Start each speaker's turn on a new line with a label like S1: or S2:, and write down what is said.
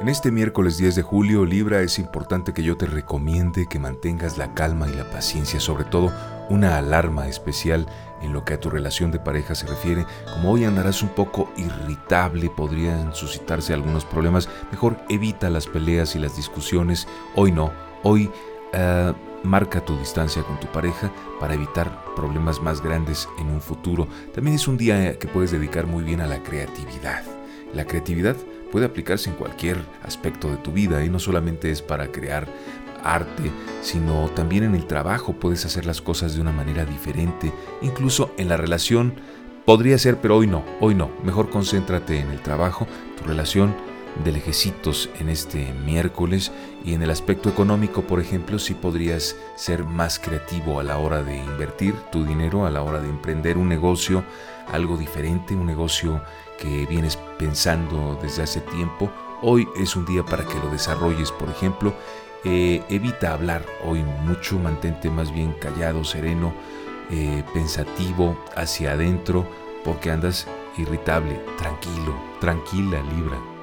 S1: En este miércoles 10 de julio, Libra, es importante que yo te recomiende que mantengas la calma y la paciencia, sobre todo una alarma especial en lo que a tu relación de pareja se refiere. Como hoy andarás un poco irritable, podrían suscitarse algunos problemas, mejor evita las peleas y las discusiones. Hoy no, hoy uh, marca tu distancia con tu pareja para evitar problemas más grandes en un futuro. También es un día que puedes dedicar muy bien a la creatividad. La creatividad puede aplicarse en cualquier aspecto de tu vida y no solamente es para crear arte, sino también en el trabajo puedes hacer las cosas de una manera diferente, incluso en la relación. Podría ser, pero hoy no, hoy no, mejor concéntrate en el trabajo, tu relación de lejecitos en este miércoles y en el aspecto económico, por ejemplo, si podrías ser más creativo a la hora de invertir tu dinero, a la hora de emprender un negocio, algo diferente, un negocio que vienes pensando desde hace tiempo. Hoy es un día para que lo desarrolles, por ejemplo. Eh, evita hablar hoy mucho, mantente más bien callado, sereno, eh, pensativo, hacia adentro, porque andas irritable. Tranquilo, tranquila, Libra.